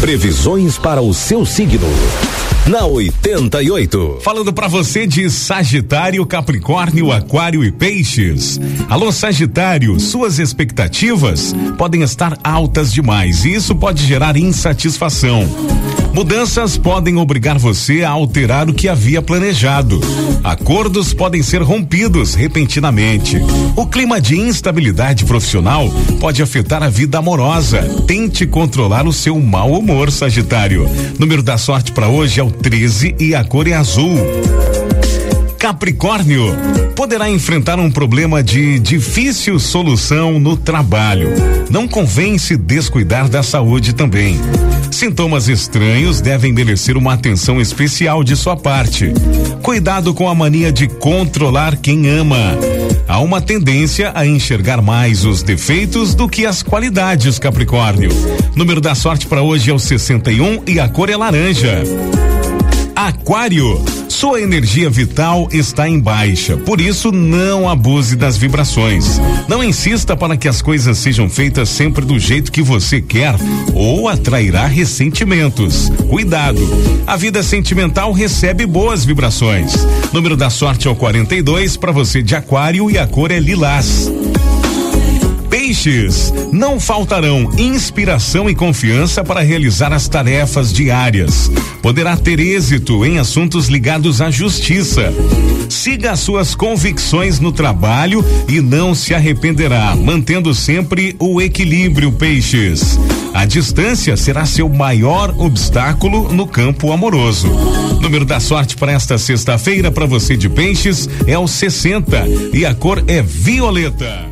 Previsões para o seu signo. Na 88. Falando para você de Sagitário, Capricórnio, Aquário e Peixes. Alô, Sagitário, suas expectativas podem estar altas demais e isso pode gerar insatisfação. Mudanças podem obrigar você a alterar o que havia planejado. Acordos podem ser rompidos repentinamente. O clima de instabilidade profissional pode afetar a vida amorosa. Tente controlar o seu mau humor, Sagitário. Número da sorte para hoje é o 13 e a cor é azul. Capricórnio poderá enfrentar um problema de difícil solução no trabalho. Não convém se descuidar da saúde também. Sintomas estranhos devem merecer uma atenção especial de sua parte. Cuidado com a mania de controlar quem ama. Há uma tendência a enxergar mais os defeitos do que as qualidades, Capricórnio. Número da sorte para hoje é o 61 e a cor é laranja. Aquário, sua energia vital está em baixa, por isso não abuse das vibrações. Não insista para que as coisas sejam feitas sempre do jeito que você quer ou atrairá ressentimentos. Cuidado, a vida sentimental recebe boas vibrações. Número da sorte é o 42 para você de Aquário e a cor é lilás. Peixes, não faltarão inspiração e confiança para realizar as tarefas diárias. Poderá ter êxito em assuntos ligados à justiça. Siga as suas convicções no trabalho e não se arrependerá, mantendo sempre o equilíbrio, Peixes. A distância será seu maior obstáculo no campo amoroso. Número da sorte para esta sexta-feira para você de Peixes é o 60 e a cor é violeta.